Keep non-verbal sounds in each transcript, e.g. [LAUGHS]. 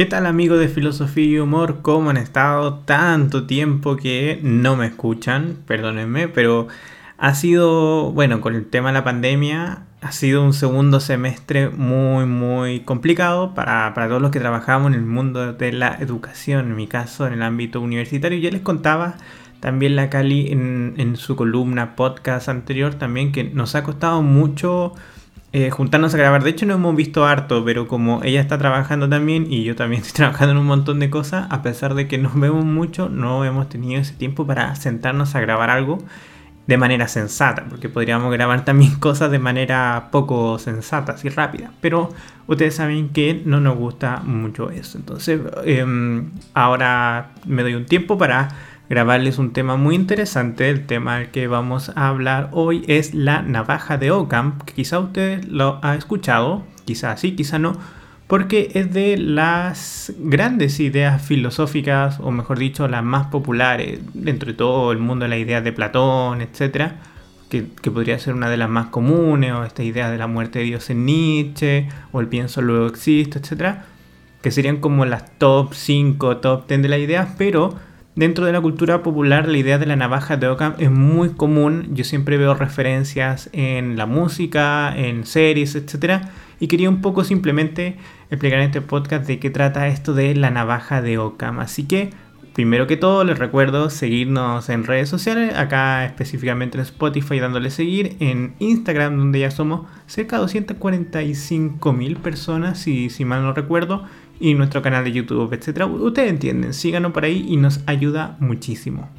¿Qué tal amigos de Filosofía y Humor? ¿Cómo han estado tanto tiempo que no me escuchan? Perdónenme, pero ha sido, bueno, con el tema de la pandemia, ha sido un segundo semestre muy, muy complicado para, todos los que trabajamos en el mundo de la educación, en mi caso, en el ámbito universitario. Ya les contaba también la Cali en, en su columna podcast anterior también que nos ha costado mucho eh, juntarnos a grabar. De hecho, no hemos visto harto, pero como ella está trabajando también y yo también [LAUGHS] estoy trabajando en un montón de cosas, a pesar de que nos vemos mucho, no hemos tenido ese tiempo para sentarnos a grabar algo de manera sensata, porque podríamos grabar también [LAUGHS] cosas de manera poco sensata, y rápida. Pero ustedes saben que no nos gusta mucho eso. Entonces, em, ahora me doy un tiempo para grabarles un tema muy interesante. El tema del que vamos a hablar hoy es la navaja de Ockham, que quizá usted lo ha escuchado, quizá sí, quizá no, porque es de las grandes ideas filosóficas, o mejor dicho, las más populares dentro de todo el mundo la idea de Platón, etc. Que, podría ser una de las más comunes, o esta idea de la muerte de Dios en Nietzsche, o el pienso luego existe, etc. Que serían como las top 5, top 10 de las ideas, pero Dentro de la cultura popular la idea de la navaja de Ockham es muy común, yo siempre veo referencias en la música, en series, etc. Y quería un poco simplemente explicar en este podcast de qué trata esto de la navaja de Ockham. Así que, primero que todo, les recuerdo seguirnos en redes sociales, acá específicamente en Spotify dándole seguir, en Instagram donde ya somos cerca de 245 mil personas, si, si mal no recuerdo, y nuestro canal de YouTube, etcétera. Ustedes entienden, síganos por ahí y nos ayuda muchísimo.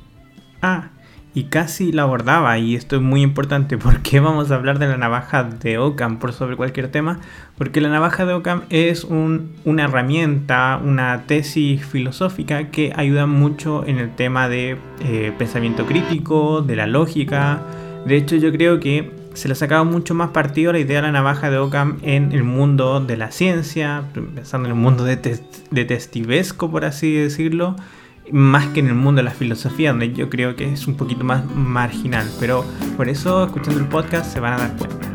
Ah, y casi la abordaba, y esto es muy importante, porque vamos a hablar de la navaja de Ockham por sobre cualquier tema, porque la navaja de Ockham es una herramienta, una tesis filosófica que ayuda mucho en el tema de eh, pensamiento crítico, de la lógica. De hecho, yo creo que se le ha sacado mucho más partido la idea de la navaja de Ockham en el mundo de la ciencia, pensando en el mundo de, de testivesco, por así decirlo, más que en el mundo de la filosofía, donde yo creo que es un poquito más marginal. Pero por eso, escuchando el podcast, se van a dar cuenta.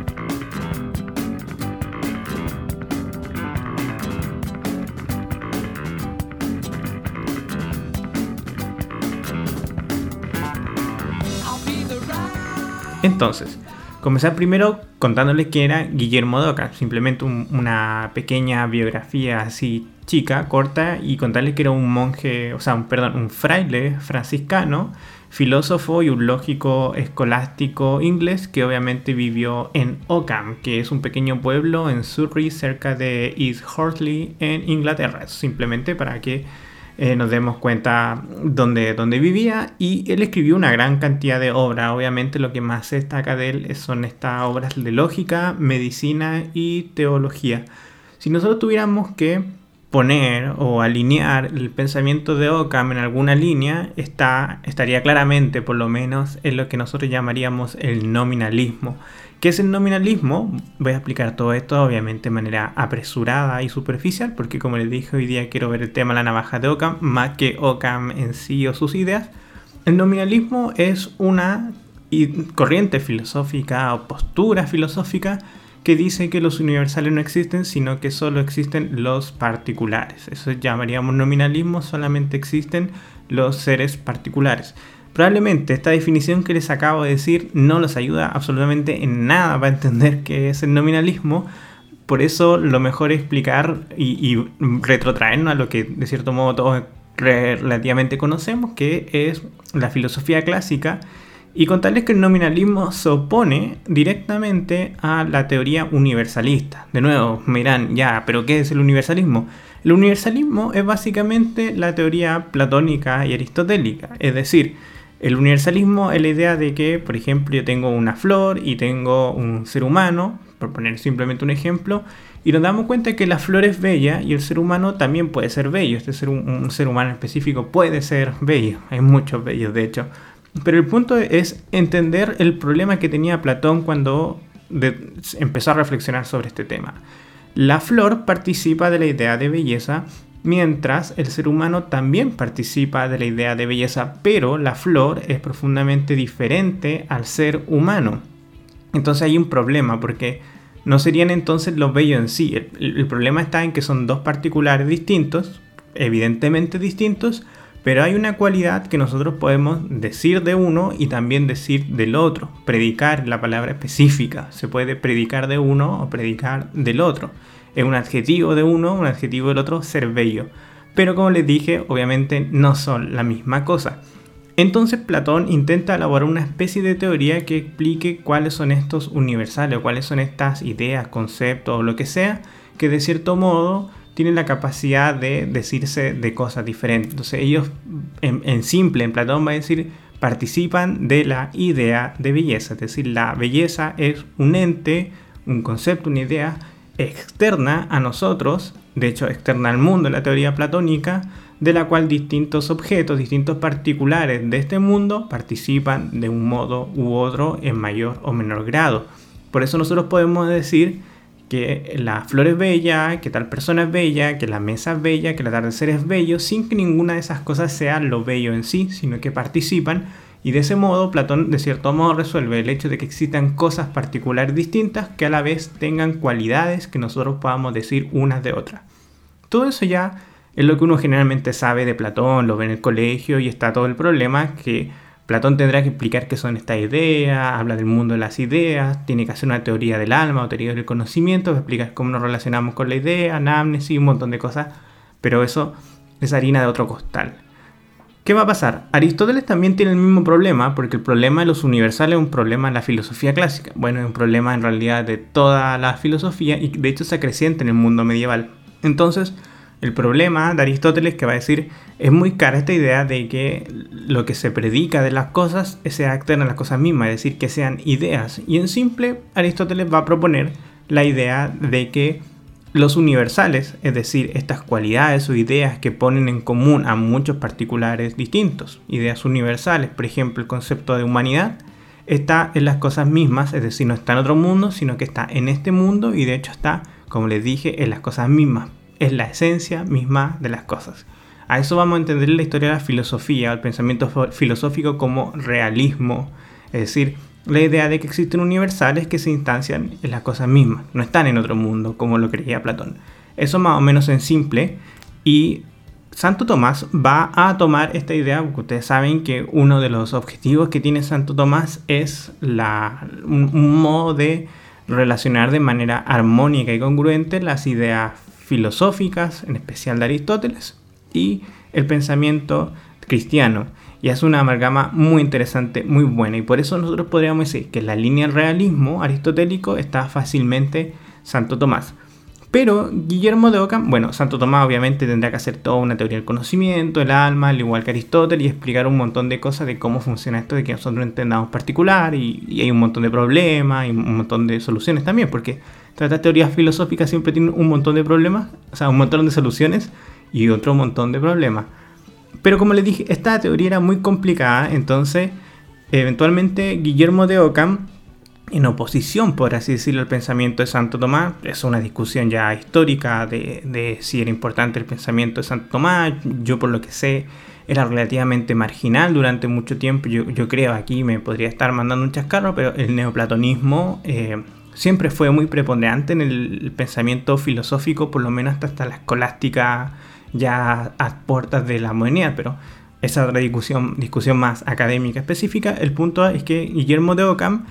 Entonces, Comenzar primero contándoles quién era Guillermo Doca, simplemente una pequeña biografía así chica, corta, y contarles que era un monje, o sea, un, perdón, un fraile franciscano, filósofo y un lógico escolástico inglés que obviamente vivió en Ockham, que es un pequeño pueblo en Surrey cerca de East Horsley en Inglaterra, simplemente para que eh, nos demos cuenta dónde, dónde vivía y él escribió una gran cantidad de obras. Obviamente lo que más se destaca de él son estas obras de lógica, medicina y teología. Si nosotros tuviéramos que poner o alinear el pensamiento de Ockham en alguna línea, está, estaría claramente, por lo menos, en lo que nosotros llamaríamos el nominalismo. ¿Qué es el nominalismo? Voy a explicar todo esto, obviamente, de manera apresurada y superficial, porque como les dije, hoy día quiero ver el tema de la navaja de Ockham, más que Ockham en sí o sus ideas. El nominalismo es una corriente filosófica o postura filosófica que dice que los universales no existen, sino que solo existen los particulares. Eso llamaríamos nominalismo, solamente existen los seres particulares. Probablemente esta definición que les acabo de decir no los ayuda absolutamente en nada para entender qué es el nominalismo. Por eso lo mejor es explicar y, retrotraernos a lo que de cierto modo todos relativamente conocemos, que es la filosofía clásica, y contarles que el nominalismo se opone directamente a la teoría universalista. De nuevo, miran, ya, pero ¿qué es el universalismo? El universalismo es básicamente la teoría platónica y aristotélica, es decir, el universalismo es la idea de que, por ejemplo, yo tengo una flor y tengo un ser humano, por poner simplemente un ejemplo, y nos damos cuenta que la flor es bella y el ser humano también puede ser bello. Este ser un, ser humano específico puede ser bello. Hay muchos bellos, de hecho. Pero el punto es entender el problema que tenía Platón cuando empezó a reflexionar sobre este tema. La flor participa de la idea de belleza mientras el ser humano también participa de la idea de belleza, pero la flor es profundamente diferente al ser humano. Entonces hay un problema porque no serían entonces los bellos en sí. El, problema está en que son dos particulares distintos, evidentemente distintos, pero hay una cualidad que nosotros podemos decir de uno y también decir del otro. Predicar la palabra específica. Se puede predicar de uno o predicar del otro. Es un adjetivo de uno, un adjetivo del otro, ser bello. Pero como les dije, obviamente no son la misma cosa. Entonces Platón intenta elaborar una especie de teoría que explique cuáles son estos universales, o cuáles son estas ideas, conceptos o lo que sea, que de cierto modo tienen la capacidad de decirse de cosas diferentes. Entonces ellos, en, simple, en Platón va a decir, participan de la idea de belleza. Es decir, la belleza es un ente, un concepto, una idea externa a nosotros, de hecho externa al mundo la teoría platónica, de la cual distintos objetos, distintos particulares de este mundo participan de un modo u otro en mayor o menor grado. Por eso nosotros podemos decir que la flor es bella, que tal persona es bella, que la mesa es bella, que el atardecer es bello, sin que ninguna de esas cosas sea lo bello en sí, sino que participan y de ese modo Platón de cierto modo resuelve el hecho de que existan cosas particulares distintas que a la vez tengan cualidades que nosotros podamos decir unas de otras. Todo eso ya es lo que uno generalmente sabe de Platón, lo ve en el colegio y está todo el problema que Platón tendrá que explicar qué son estas ideas, habla del mundo de las ideas, tiene que hacer una teoría del alma o teoría del conocimiento, explicar cómo nos relacionamos con la idea, anamnesis, un montón de cosas, pero eso es harina de otro costal. ¿Qué va a pasar? Aristóteles también tiene el mismo problema, porque el problema de los universales es un problema en la filosofía clásica. Bueno, es un problema en realidad de toda la filosofía y de hecho se acreciente en el mundo medieval. Entonces, el problema de Aristóteles que va a decir, es muy cara esta idea de que lo que se predica de las cosas sea externo a las cosas mismas, es decir, que sean ideas. Y en simple, Aristóteles va a proponer la idea de que los universales, es decir, estas cualidades o ideas que ponen en común a muchos particulares distintos, ideas universales, por ejemplo, el concepto de humanidad, está en las cosas mismas, es decir, no está en otro mundo, sino que está en este mundo y de hecho está, como les dije, en las cosas mismas es la esencia misma de las cosas. A eso vamos a entender la historia de la filosofía, el pensamiento filosófico como realismo, es decir, la idea de que existen universales que se instancian en las cosas mismas, no están en otro mundo como lo creía Platón. Eso más o menos en simple y Santo Tomás va a tomar esta idea, porque ustedes saben que uno de los objetivos que tiene Santo Tomás es la, un modo de relacionar de manera armónica y congruente las ideas filosóficas, en especial de Aristóteles, y el pensamiento cristiano. Y es una amalgama muy interesante, muy buena. Y por eso nosotros podríamos decir que la línea del realismo aristotélico está fácilmente Santo Tomás. Pero Guillermo de Ockham, bueno, Santo Tomás obviamente tendrá que hacer toda una teoría del conocimiento, el alma, al igual que Aristóteles, y explicar un montón de cosas de cómo funciona esto, de que nosotros entendamos particular, y, hay un montón de problemas y un montón de soluciones también, porque tratar teorías filosóficas siempre tiene un montón de problemas, o sea, un montón de soluciones y otro montón de problemas. Pero como les dije, esta teoría era muy complicada, entonces eventualmente Guillermo de Ockham, en oposición, por así decirlo, al pensamiento de Santo Tomás, es una discusión ya histórica de, si era importante el pensamiento de Santo Tomás, yo por lo que sé era relativamente marginal durante mucho tiempo, yo, yo creo aquí me podría estar mandando un chascarro, pero el neoplatonismo... Eh, siempre fue muy preponderante en el pensamiento filosófico, por lo menos hasta, la escolástica ya a puertas de la modernidad, pero esa otra discusión, discusión más académica específica. El punto es que Guillermo de Ockham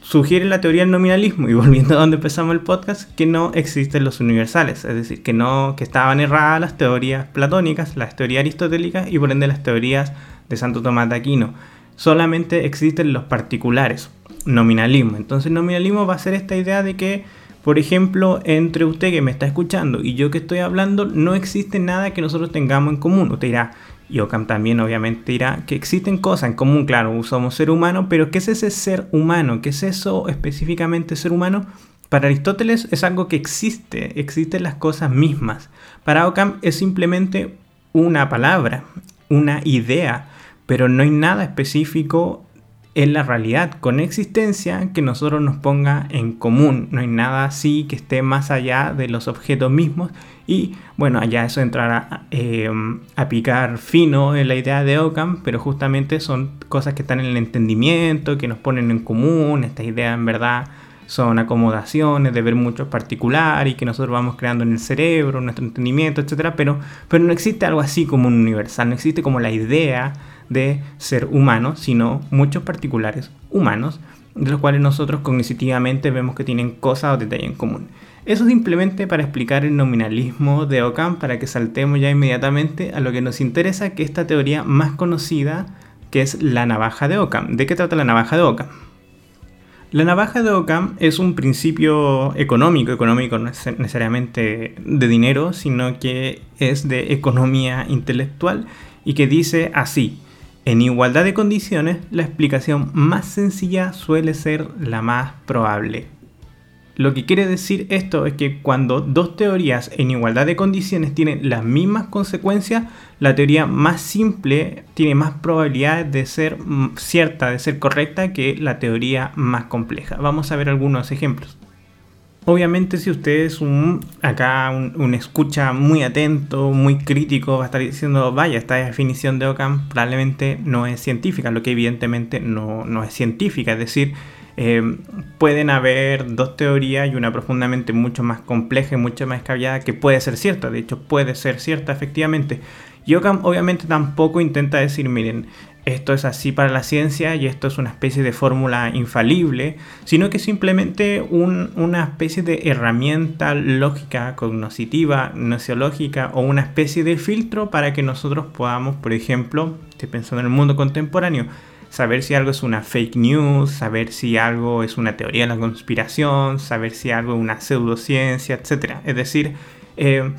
sugiere la teoría del nominalismo y volviendo a donde empezamos el podcast que no existen los universales, es decir, que no que estaban erradas las teorías platónicas, las teorías aristotélicas y por ende las teorías de Santo Tomás de Aquino. Solamente existen los particulares, nominalismo. Entonces nominalismo va a ser esta idea de que, por ejemplo, entre usted que me está escuchando y yo que estoy hablando, no existe nada que nosotros tengamos en común. Usted dirá, y Ockham también obviamente dirá que existen cosas en común, claro, somos ser humano, pero ¿qué es ese ser humano? ¿Qué es eso específicamente ser humano? Para Aristóteles es algo que existe, existen las cosas mismas. Para Ockham es simplemente una palabra, una idea, pero no hay nada específico en la realidad con existencia que nosotros nos ponga en común. No hay nada así que esté más allá de los objetos mismos. Y bueno, allá eso entrará eh, a picar fino en la idea de Ockham, pero justamente son cosas que están en el entendimiento, que nos ponen en común. Esta idea en verdad son acomodaciones de ver mucho particular y que nosotros vamos creando en el cerebro, nuestro entendimiento, etc. Pero, pero no existe algo así como un universal, no existe como la idea de ser humano, sino muchos particulares humanos, de los cuales nosotros cognitivamente vemos que tienen cosas o detalles en común. Eso simplemente para explicar el nominalismo de Ockham, para que saltemos ya inmediatamente a lo que nos interesa, que esta teoría más conocida, que es la navaja de Ockham. ¿De qué trata la navaja de Ockham? La navaja de Ockham es un principio económico, económico no es necesariamente de dinero, sino que es de economía intelectual y que dice así, en igualdad de condiciones, la explicación más sencilla suele ser la más probable. Lo que quiere decir esto es que cuando dos teorías en igualdad de condiciones tienen las mismas consecuencias, la teoría más simple tiene más probabilidades de ser cierta, de ser correcta que la teoría más compleja. Vamos a ver algunos ejemplos. Obviamente si usted es un, acá un, escucha muy atento, muy crítico, va a estar diciendo, vaya, esta definición de Ockham probablemente no es científica, lo que evidentemente no, no es científica, es decir, eh, pueden haber dos teorías y una profundamente mucho más compleja y mucho más escabellada que puede ser cierta, de hecho puede ser cierta efectivamente. Y obviamente tampoco intenta decir, miren, esto es así para la ciencia y esto es una especie de fórmula infalible, sino que simplemente una especie de herramienta lógica, cognoscitiva, nociológica o una especie de filtro para que nosotros podamos, por ejemplo, estoy pensando en el mundo contemporáneo, saber si algo es una fake news, saber si algo es una teoría de la conspiración, saber si algo es una pseudociencia, etc. Es decir, eh,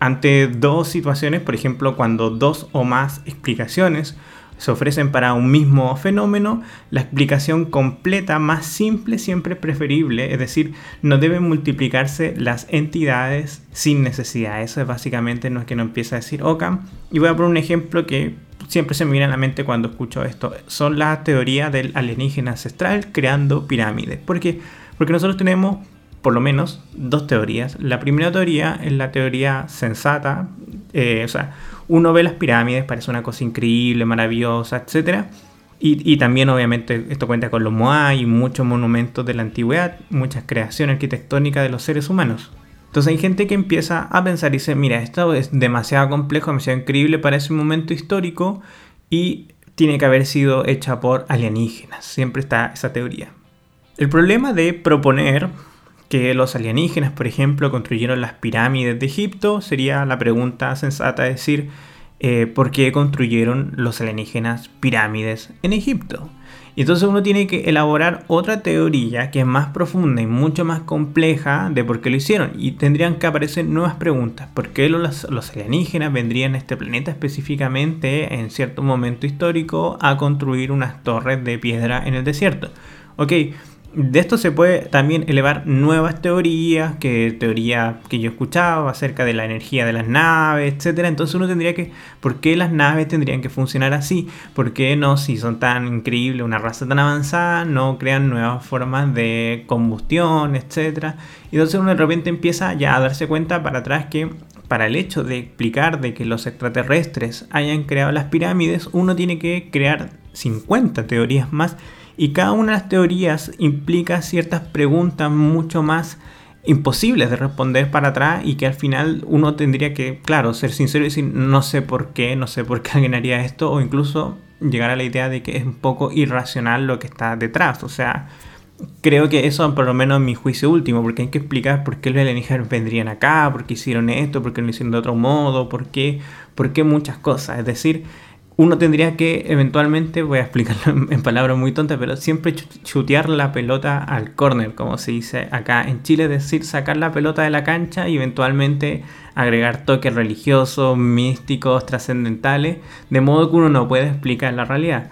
ante dos situaciones, por ejemplo, cuando dos o más explicaciones se ofrecen para un mismo fenómeno, la explicación completa más simple siempre es preferible, es decir, no deben multiplicarse las entidades sin necesidad. Eso es básicamente lo que nos empieza a decir Ockham. Y voy a poner un ejemplo que siempre se me viene a la mente cuando escucho esto. Son las teorías del alienígena ancestral creando pirámides. ¿Por qué? Porque nosotros tenemos por lo menos dos teorías. La primera teoría es la teoría sensata, eh, o sea, uno ve las pirámides, parece una cosa increíble, maravillosa, etc. Y, también obviamente esto cuenta con los Moai y muchos monumentos de la antigüedad, muchas creaciones arquitectónicas de los seres humanos. Entonces hay gente que empieza a pensar y dice, mira, esto es demasiado complejo, demasiado increíble para ese momento histórico y tiene que haber sido hecha por alienígenas. Siempre está esa teoría. El problema de proponer que los alienígenas, por ejemplo, construyeron las pirámides de Egipto sería la pregunta sensata, decir, eh, ¿por qué construyeron los alienígenas pirámides en Egipto? Y entonces uno tiene que elaborar otra teoría que es más profunda y mucho más compleja de por qué lo hicieron. Y tendrían que aparecer nuevas preguntas. ¿Por qué los, alienígenas vendrían a este planeta específicamente en cierto momento histórico a construir unas torres de piedra en el desierto? Ok, de esto se puede también elevar nuevas teorías, que teoría que yo he escuchado acerca de la energía de las naves, etcétera. Entonces uno tendría que, ¿por qué las naves tendrían que funcionar así? ¿Por qué no, si son tan increíbles, una raza tan avanzada, no crean nuevas formas de combustión, etcétera? Y entonces uno de repente empieza ya a darse cuenta para atrás que para el hecho de explicar de que los extraterrestres hayan creado las pirámides, uno tiene que crear 50 teorías más y cada una de las teorías implica ciertas preguntas mucho más imposibles de responder para atrás y que al final uno tendría que, claro, ser sincero y decir no sé por qué, no sé por qué alguien haría esto o incluso llegar a la idea de que es un poco irracional lo que está detrás. O sea, creo que eso por lo menos en mi juicio último, porque hay que explicar por qué los alienígenas vendrían acá, por qué hicieron esto, por qué lo hicieron de otro modo, por qué, por qué muchas cosas. Es decir, uno tendría que eventualmente, voy a explicarlo [LAUGHS] en, palabras muy tontas, pero siempre chutear la pelota al córner, como se dice acá en Chile, es decir, sacar la pelota de la cancha y eventualmente agregar toques religiosos, místicos, trascendentales, de modo que uno no puede explicar la realidad.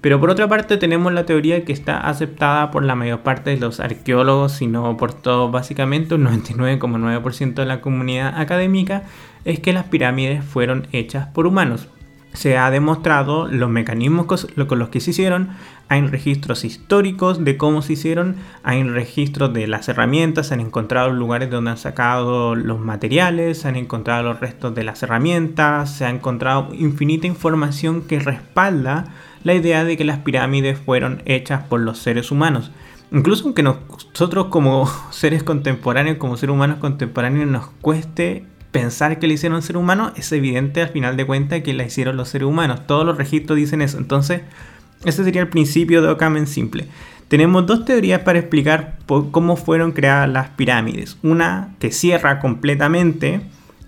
Pero por otra parte tenemos la teoría que está aceptada por la mayor parte de los arqueólogos, sino por todo básicamente un 99,9% de la comunidad académica, es que las pirámides fueron hechas por humanos se ha demostrado los mecanismos con los que se hicieron, hay registros históricos de cómo se hicieron, hay registros de las herramientas, se han encontrado lugares donde han sacado los materiales, se han encontrado los restos de las herramientas, se ha encontrado infinita información que respalda la idea de que las pirámides fueron hechas por los seres humanos. incluso aunque nosotros como [LAUGHS] seres contemporáneos, como seres humanos contemporáneos, nos cueste pensar que le hicieron ser humano, es evidente al final de cuentas que la hicieron los seres humanos. Todos los registros dicen eso. Entonces, ese sería el principio de Ockham en simple. Tenemos dos teorías para explicar cómo fueron creadas las pirámides. Una que cierra completamente,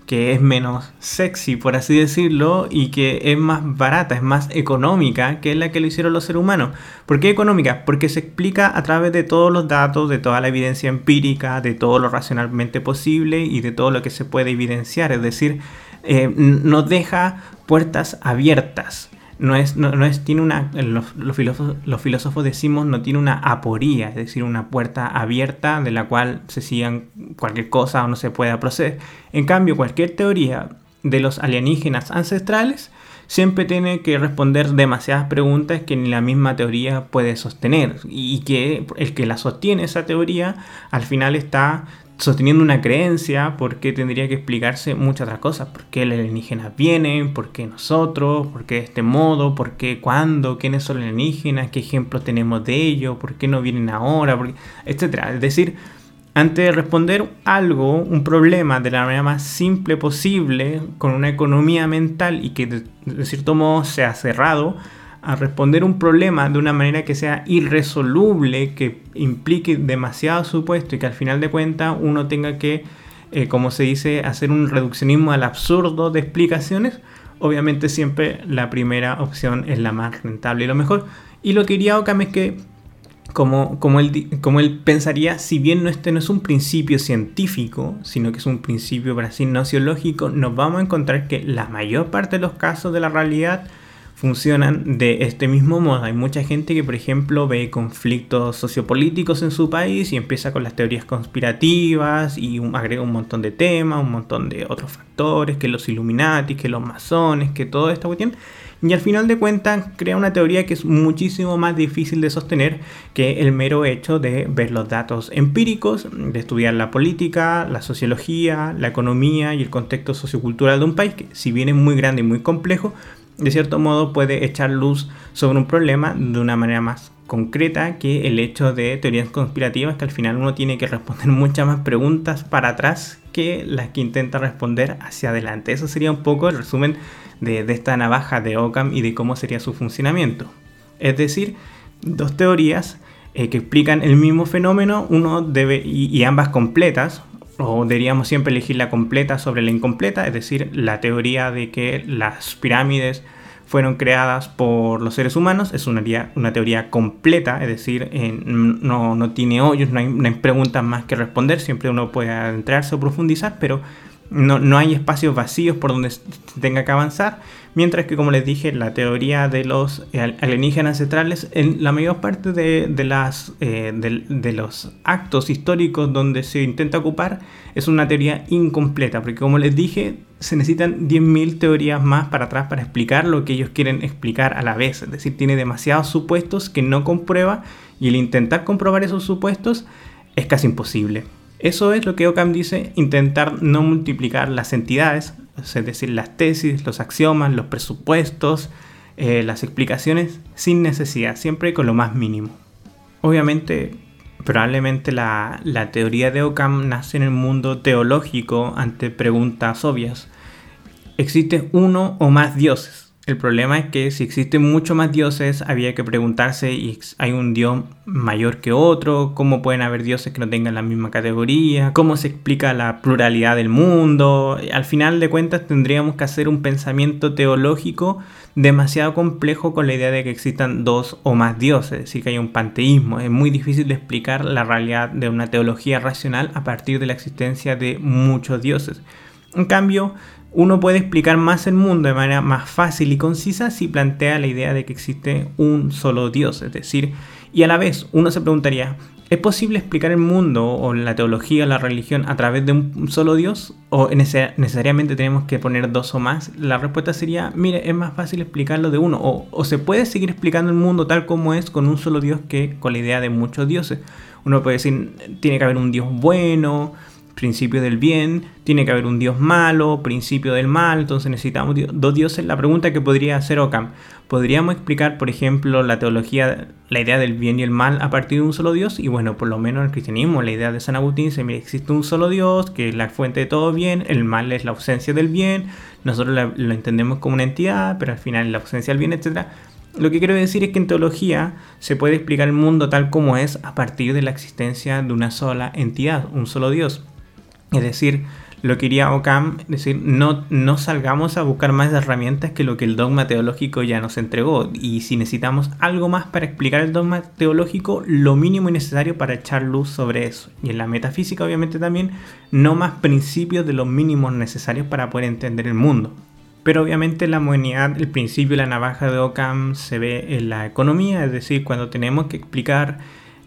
que es menos sexy, por así decirlo, y que es más barata, es más económica que la que lo hicieron los seres humanos. ¿Por qué económica? Porque se explica a través de todos los datos, de toda la evidencia empírica, de todo lo racionalmente posible y de todo lo que se puede evidenciar. Es decir, eh, nos deja puertas abiertas no es, no, es tiene una, los, los, filósofos, los filósofos decimos, no tiene una aporía, es decir, una puerta abierta de la cual se sigan cualquier cosa o no se pueda proceder. En cambio, cualquier teoría de los alienígenas ancestrales siempre tiene que responder demasiadas preguntas que ni la misma teoría puede sostener y que el que la sostiene esa teoría al final está sosteniendo una creencia, porque tendría que explicarse muchas otras cosas. ¿Por qué el alienígena viene? ¿Por qué nosotros? ¿Por qué de este modo? ¿Por qué cuándo? ¿Quiénes son alienígenas? ¿Qué ejemplos tenemos de ellos? ¿Por qué no vienen ahora? Etcétera. Es decir, antes de responder algo, un problema de la manera más simple posible, con una economía mental y que de cierto modo sea cerrado, a responder un problema de una manera que sea irresoluble, que implique demasiado supuesto y que al final de cuentas uno tenga que, eh, como se dice, hacer un reduccionismo al absurdo de explicaciones, obviamente siempre la primera opción es la más rentable y lo mejor. Y lo que diría Ockham es que, como, como, él, como él pensaría, si bien no este no es un principio científico, sino que es un principio, para así, nociológico, nos vamos a encontrar que la mayor parte de los casos de la realidad funcionan de este mismo modo. Hay mucha gente que, por ejemplo, ve conflictos sociopolíticos en su país y empieza con las teorías conspirativas y agrega un montón de temas, un montón de otros factores, que los Illuminati, que los masones, que toda esta cuestión. Y al final de cuentas crea una teoría que es muchísimo más difícil de sostener que el mero hecho de ver los datos empíricos, de estudiar la política, la sociología, la economía y el contexto sociocultural de un país, que si bien es muy grande y muy complejo, de cierto modo puede echar luz sobre un problema de una manera más concreta que el hecho de teorías conspirativas que al final uno tiene que responder [LAUGHS] muchas más preguntas para atrás que las que intenta responder hacia adelante. Eso sería un poco el resumen de, esta navaja de Ockham y de cómo sería su funcionamiento. Es decir, dos teorías eh, que explican el mismo fenómeno, uno debe, y ambas completas, o deberíamos siempre elegir la completa sobre la incompleta, es decir, la teoría de que las pirámides fueron creadas por los seres humanos es una, teoría completa, es decir, no, no, tiene hoyos, no hay, preguntas más que responder, siempre uno puede adentrarse o profundizar, pero no, no hay espacios vacíos por donde tenga que avanzar. Mientras que, como les dije, la teoría de los alienígenas ancestrales, en la mayor parte eh, de, los actos históricos donde se intenta ocupar, es una teoría incompleta, porque como les dije, se necesitan 10.000 teorías más para atrás para explicar lo que ellos quieren explicar a la vez. Es decir, tiene demasiados supuestos que no comprueba y el intentar comprobar esos supuestos es casi imposible. Eso es lo que Ockham dice, intentar no multiplicar las entidades, es decir, las tesis, los axiomas, los presupuestos, eh, las explicaciones sin necesidad, siempre con lo más mínimo. Obviamente, probablemente la, la teoría de Ockham nace en el mundo teológico ante preguntas obvias. ¿Existe uno o más dioses? El problema es que si existen muchos más dioses, había que preguntarse si hay un dios mayor que otro, cómo pueden haber dioses que no tengan la misma categoría, cómo se explica la pluralidad del mundo. Al final de cuentas tendríamos que hacer un pensamiento teológico demasiado complejo con la idea de que existan dos o más dioses, es que hay un panteísmo. Es muy difícil de explicar la realidad de una teología racional a partir de la existencia de muchos dioses. En cambio, uno puede explicar más el mundo de manera más fácil y concisa si plantea la idea de que existe un solo Dios, es decir, y a la vez uno se preguntaría, ¿es posible explicar el mundo o la teología o la religión a través de un solo Dios? ¿O necesariamente tenemos que poner dos o más? La respuesta sería, mire, es más fácil explicarlo de uno, o, o se puede seguir explicando el mundo tal como es con un solo Dios que con la idea de muchos dioses. Uno puede decir, tiene que haber un Dios bueno, principio del bien, tiene que haber un dios malo, principio del mal, entonces necesitamos dos dioses. La pregunta que podría hacer Ockham, ¿podríamos explicar, por ejemplo, la teología, la idea del bien y el mal a partir de un solo dios? Y bueno, por lo menos en el cristianismo, la idea de San Agustín dice, mire, existe un solo dios, que es la fuente de todo bien, el mal es la ausencia del bien, nosotros lo entendemos como una entidad, pero al final es la ausencia del bien, etc. Lo que quiero decir es que en teología se puede explicar el mundo tal como es a partir de la existencia de una sola entidad, un solo Dios. Es decir, lo que iría Ockham, decir, no, no salgamos a buscar más herramientas que lo que el dogma teológico ya nos entregó. Y si necesitamos algo más para explicar el dogma teológico, lo mínimo y necesario para echar luz sobre eso. Y en la metafísica, obviamente, también, no más principios de los mínimos necesarios para poder entender el mundo. Pero obviamente la modernidad, el principio de la navaja de Ockham se ve en la economía, es decir, cuando tenemos que explicar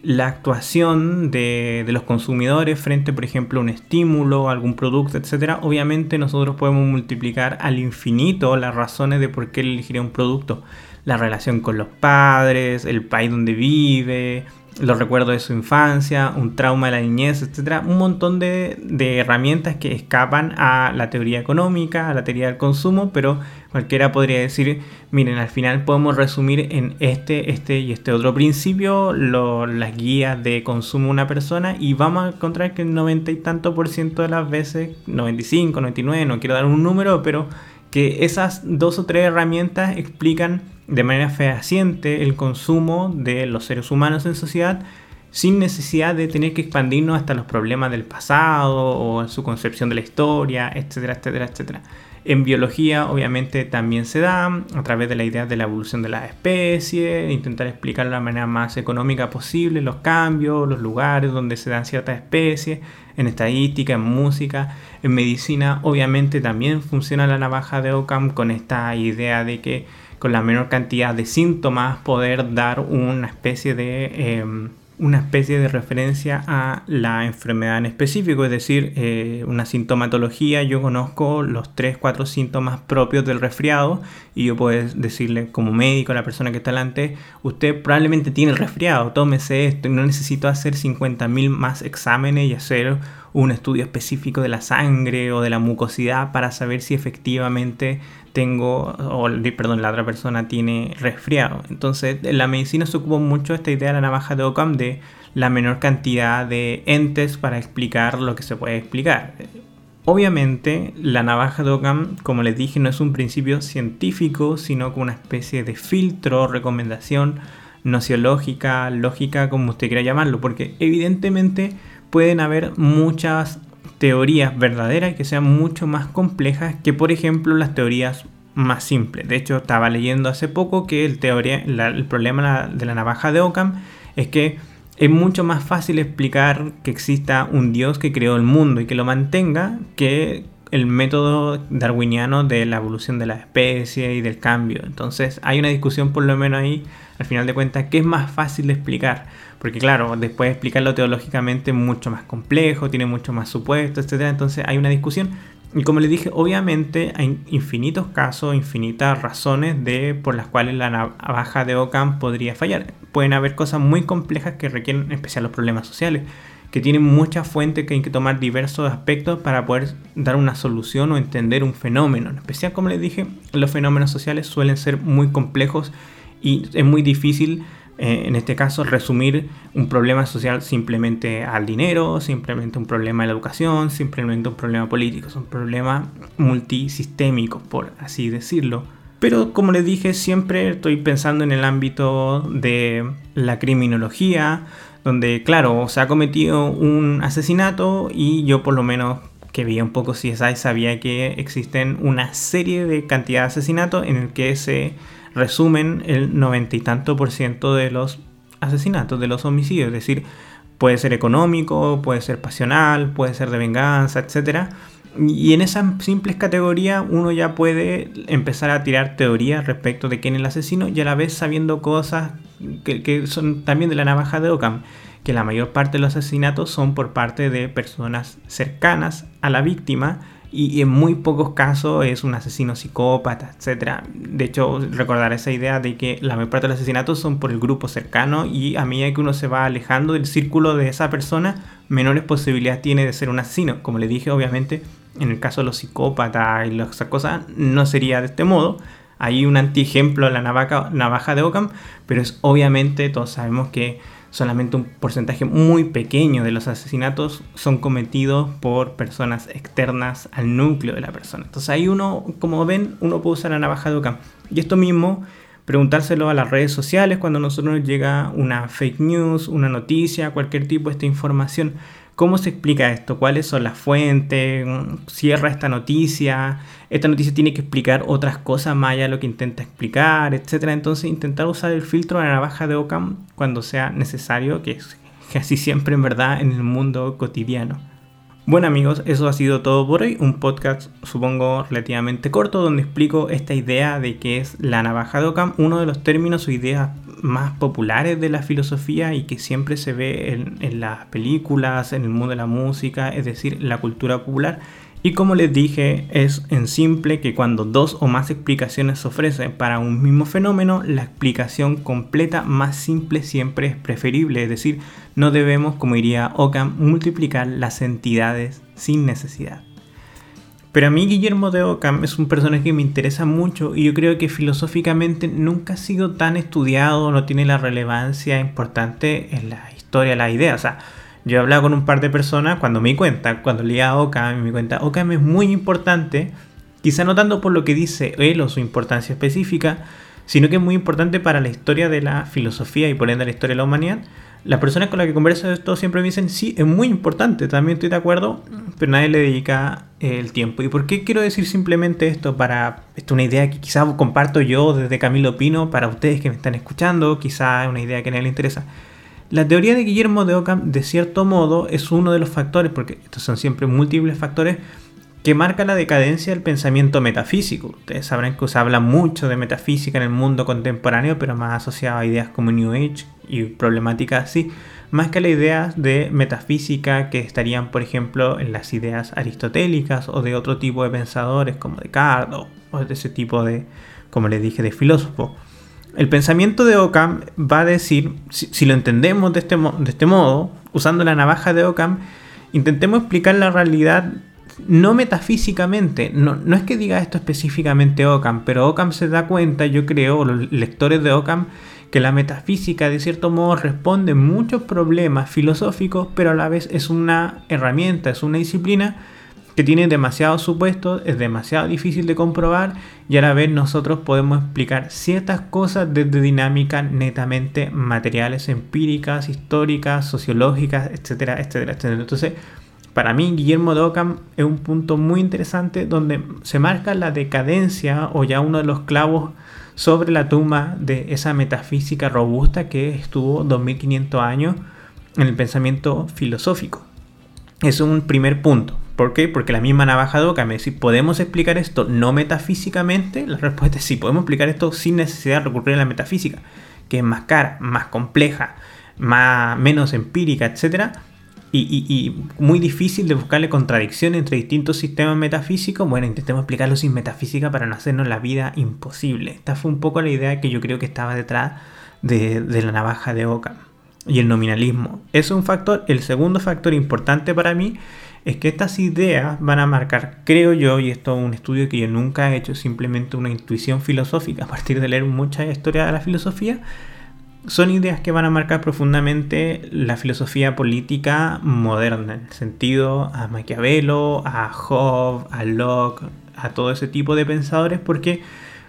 la actuación de, los consumidores frente, por ejemplo, a un estímulo, algún producto, etc. Obviamente nosotros podemos multiplicar al infinito las razones de por qué elegiría un producto. La relación con los padres, el país donde vive, los recuerdos de su infancia, un trauma de la niñez, etc. Un montón de, herramientas que escapan a la teoría económica, a la teoría del consumo, pero cualquiera podría decir, miren, al final podemos resumir en este, este y este otro principio las guías de consumo de una persona y vamos a encontrar que el 90 y tanto por ciento de las veces, 95, 99, no quiero dar un número, pero que esas dos o tres herramientas explican de manera fehaciente el consumo de los seres humanos en sociedad sin necesidad de tener que expandirnos hasta los problemas del pasado o su concepción de la historia, etcétera, etcétera, etcétera. En biología obviamente también se da a través de la idea de la evolución de la especie, intentar explicar de la manera más económica posible los cambios, los lugares donde se dan ciertas especies, en estadística, en música, en medicina obviamente también funciona la navaja de Ockham con esta idea de que con la menor cantidad de síntomas poder dar una especie de em, una especie de referencia a la enfermedad en específico, es decir, eh, una sintomatología. Yo conozco los 3-4 síntomas propios del resfriado y yo puedo decirle como médico a la persona que está delante, usted probablemente tiene el resfriado, tómese esto, no necesito hacer 50.000 más exámenes y hacer un estudio específico de la sangre o de la mucosidad para saber si efectivamente tengo, o perdón, la otra persona tiene resfriado. Entonces, en la medicina se ocupa mucho esta idea de la navaja de Ockham de la menor cantidad de entes para explicar lo que se puede explicar. Obviamente, la navaja de Ockham, como les dije, no es un principio científico, sino como una especie de filtro, recomendación nociológica, lógica, como usted quiera llamarlo, porque evidentemente pueden haber muchas teorías verdaderas que sean mucho más complejas que por ejemplo las teorías más simples. De hecho, estaba leyendo hace poco que el, problema de la navaja de Ockham es que es mucho más fácil explicar que exista un Dios que creó el mundo y que lo mantenga que el método darwiniano de la evolución de la especie y del cambio. Entonces hay una discusión por lo menos ahí, al final de cuentas, que es más fácil de explicar. Porque claro, después de explicarlo teológicamente mucho más complejo, tiene mucho más supuestos, etc. Entonces hay una discusión. Y como les dije, obviamente hay infinitos casos, infinitas razones de, por las cuales la navaja de Ockham podría fallar. Pueden haber cosas muy complejas que requieren en especial los problemas sociales, que tienen muchas fuentes que hay que tomar diversos aspectos para poder dar una solución o entender un fenómeno. En especial, como les dije, los fenómenos sociales suelen ser muy complejos y es muy difícil eh, en este caso, resumir un problema social simplemente al dinero, simplemente un problema de la educación, simplemente un problema político, es un problema multisistémico, por así decirlo. Pero como les dije, siempre estoy pensando en el ámbito de la criminología, donde claro, se ha cometido un asesinato y yo por lo menos que veía un poco CSI sabía que existen una serie de cantidad de asesinatos en el que se resumen el noventa y tanto por ciento de los asesinatos, de los homicidios. Es decir, puede ser económico, puede ser pasional, puede ser de venganza, etc. Y en esas simples categorías uno ya puede empezar a tirar teorías respecto de quién es el asesino y a la vez sabiendo cosas que, que son también de la navaja de Ockham, que la mayor parte de los asesinatos son por parte de personas cercanas a la víctima y en muy pocos casos es un asesino psicópata, etc. De hecho, recordar esa idea de que la mayor parte de los asesinatos son por el grupo cercano y a medida que uno se va alejando del círculo de esa persona, menores posibilidades tiene de ser un asesino. Como le dije, obviamente, en el caso de los psicópatas y las cosas, no sería de este modo. Hay un antiejemplo en la navaja, navaja de Ockham, pero es obviamente, todos sabemos que solamente un porcentaje muy pequeño de los asesinatos son cometidos por personas externas al núcleo de la persona. Entonces ahí uno, como ven, uno puede usar la navaja de Ockham. Y esto mismo, preguntárselo a las redes sociales cuando a nosotros nos llega una fake news, una noticia, cualquier tipo de esta información. ¿Cómo se explica esto? ¿Cuáles son las fuentes? ¿Cierra esta noticia? Esta noticia tiene que explicar otras cosas más allá de lo que intenta explicar, etcétera. Entonces, intentar usar el filtro de la navaja de Ockham cuando sea necesario, que es casi siempre en verdad en el mundo cotidiano. Bueno amigos, eso ha sido todo por hoy, un podcast supongo relativamente corto donde explico esta idea de que es la navaja de Ockham, uno de los términos o ideas más populares de la filosofía y que siempre se ve en, en las películas, en el mundo de la música, es decir, la cultura popular y como les dije, es en simple que cuando dos o más explicaciones se ofrecen para un mismo fenómeno, la explicación completa más simple siempre es preferible. Es decir, no debemos, como diría Ockham, multiplicar las entidades sin necesidad. Pero a mí Guillermo de Ockham es un personaje que me interesa mucho y yo creo que filosóficamente nunca ha sido tan estudiado, no tiene la relevancia importante en la historia la idea. O sea, yo he hablado con un par de personas cuando me di cuenta, cuando leía a Ockham, me di cuenta, Ockham es muy importante, quizá no tanto por lo que dice él o su importancia específica, sino que es muy importante para la historia de la filosofía y por ende la historia de la humanidad. Las personas con las que converso de esto siempre me dicen, sí, es muy importante, también estoy de acuerdo, pero nadie le dedica el tiempo. ¿Y por qué quiero decir simplemente esto? Para, esto es una idea que quizá comparto yo desde Camilo Pino para ustedes que me están escuchando, quizá es una idea que a nadie le interesa. La teoría de Guillermo de Ockham, de cierto modo, es uno de los factores, porque estos son siempre múltiples factores, que marca la decadencia del pensamiento metafísico. Ustedes sabrán que se habla mucho de metafísica en el mundo contemporáneo, pero más asociado a ideas como New Age y problemáticas así, más que a las ideas de metafísica que estarían, por ejemplo, en las ideas aristotélicas o de otro tipo de pensadores como Descartes o de ese tipo de, como les dije, de filósofo. El pensamiento de Ockham va a decir, si, lo entendemos de este, de este modo, usando la navaja de Ockham, intentemos explicar la realidad no metafísicamente, no, no, es que diga esto específicamente Ockham, pero Ockham se da cuenta, yo creo, los lectores de Ockham, que la metafísica de cierto modo responde muchos problemas filosóficos, pero a la vez es una herramienta, es una disciplina que tiene demasiados supuestos, es demasiado difícil de comprobar y a la vez nosotros podemos explicar ciertas cosas desde dinámicas netamente materiales, empíricas, históricas, sociológicas, etcétera, etcétera, etcétera. Entonces, para mí, Guillermo de Ockham es un punto muy interesante donde se marca la decadencia o ya uno de los clavos sobre la tumba de esa metafísica robusta que estuvo 2500 años en el pensamiento filosófico. Es un primer punto. ¿Por qué? Porque la misma navaja de Ockham me dice, ¿podemos explicar esto no metafísicamente? La respuesta es sí, podemos explicar esto sin necesidad de recurrir a la metafísica, que es más cara, más compleja, más, menos empírica, etc. Y, muy difícil de buscarle contradicción entre distintos sistemas metafísicos. Bueno, intentemos explicarlo sin metafísica para no hacernos la vida imposible. Esta fue un poco la idea que yo creo que estaba detrás de, de la navaja de Ockham y el nominalismo. Es un factor. El segundo factor importante para mí es que estas ideas van a marcar, creo yo, y esto es un estudio que yo nunca he hecho, simplemente una intuición filosófica a partir de leer mucha historia de la filosofía, son ideas que van a marcar profundamente la filosofía política moderna, en el sentido a Maquiavelo, a Hobbes, a Locke, a todo ese tipo de pensadores, porque,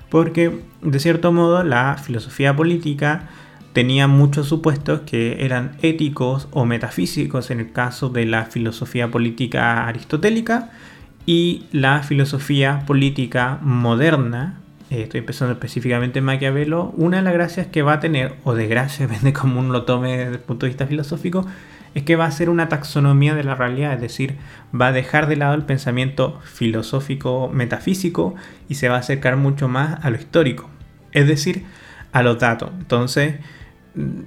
porque de cierto modo la filosofía política tenía muchos supuestos que eran éticos o metafísicos en el caso de la filosofía política aristotélica y la filosofía política moderna, eh, estoy pensando específicamente en Maquiavelo, una de las gracias que va a tener, o de gracia, [LAUGHS] depende cómo uno lo tome desde el punto de vista filosófico, es que va a ser una taxonomía de la realidad, es decir, va a dejar de lado el pensamiento filosófico metafísico y se va a acercar mucho más a lo histórico, es decir, a los datos. Entonces,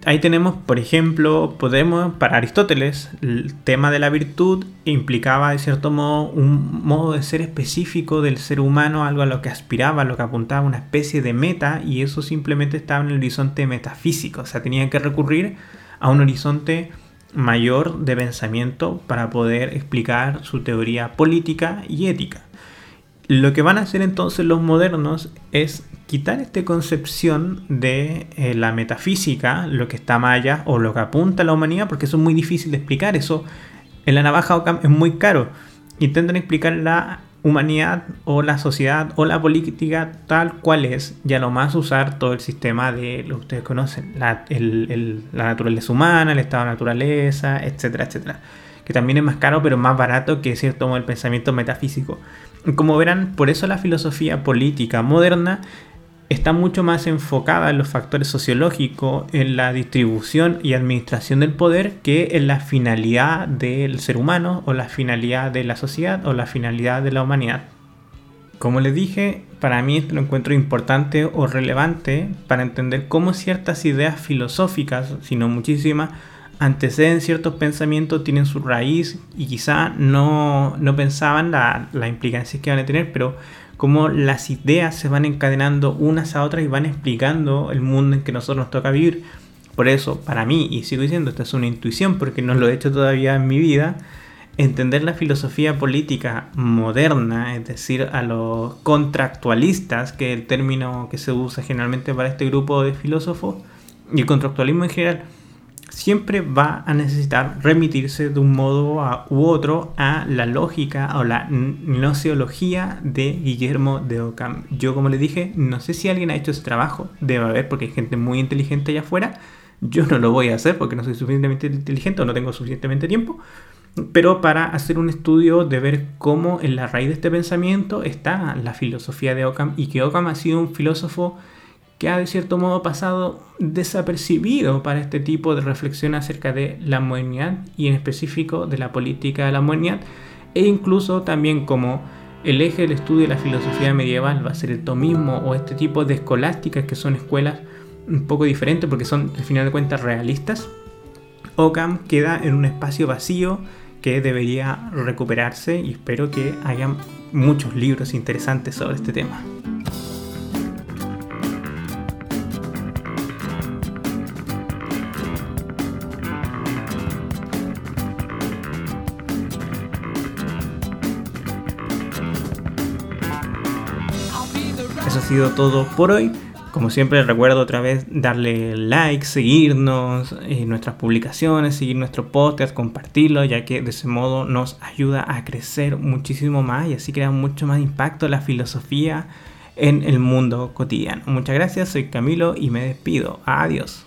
ahí tenemos, por ejemplo, podemos, para Aristóteles, el tema de la virtud implicaba de cierto modo un modo de ser específico del ser humano, algo a lo que aspiraba, a lo que apuntaba, una especie de meta, y eso simplemente estaba en el horizonte metafísico, o sea, tenía que recurrir a un horizonte mayor de pensamiento para poder explicar su teoría política y ética. Lo que van a hacer entonces los modernos es quitar esta concepción de eh, la metafísica, lo que está más allá o lo que apunta a la humanidad, porque eso es muy difícil de explicar. Eso en la navaja Ockham es muy caro. Intentan explicar la humanidad o la sociedad o la política tal cual es, ya lo más usar todo el sistema de lo que ustedes conocen, la, naturaleza humana, el estado de naturaleza, etcétera, etcétera. Que también es más caro, pero más barato que cierto el pensamiento metafísico. Como verán, por eso la filosofía política moderna está mucho más enfocada en los factores sociológicos, en la distribución y administración del poder, que en la finalidad del ser humano o la finalidad de la sociedad o la finalidad de la humanidad. Como les dije, para mí esto lo encuentro importante o relevante para entender cómo ciertas ideas filosóficas, si no muchísimas, anteceden ciertos pensamientos, tienen su raíz y quizá no, pensaban la, la implicancia que van a tener, pero como las ideas se van encadenando unas a otras y van explicando el mundo en que nosotros nos toca vivir. Por eso, para mí, y sigo diciendo, esta es una intuición porque no lo he hecho todavía en mi vida, entender la filosofía política moderna, es decir, a los contractualistas, que es el término que se usa generalmente para este grupo de filósofos, y el contractualismo en general, siempre va a necesitar remitirse de un modo u otro a la lógica o la nociología de Guillermo de Ockham. Yo, como les dije, no sé si alguien ha hecho ese trabajo, debe haber porque hay gente muy inteligente allá afuera. Yo no lo voy a hacer porque no soy suficientemente inteligente o no tengo suficientemente tiempo. Pero para hacer un estudio de ver cómo en la raíz de este pensamiento está la filosofía de Ockham y que Ockham ha sido un filósofo que ha de cierto modo pasado desapercibido para este tipo de reflexión acerca de la modernidad y en específico de la política de la modernidad e incluso también como el eje del estudio de la filosofía medieval va a ser el tomismo o este tipo de escolásticas que son escuelas un poco diferentes porque son al final de cuentas realistas, Ockham queda en un espacio vacío que debería recuperarse y espero que haya muchos libros interesantes sobre este tema. Ha sido todo por hoy. Como siempre recuerdo otra vez darle like, seguirnos en eh, nuestras publicaciones, seguir nuestro podcast, compartirlo, ya que de ese modo nos ayuda a crecer muchísimo más y así crea mucho más impacto la filosofía en el mundo cotidiano. Muchas gracias, soy Camilo y me despido. Adiós.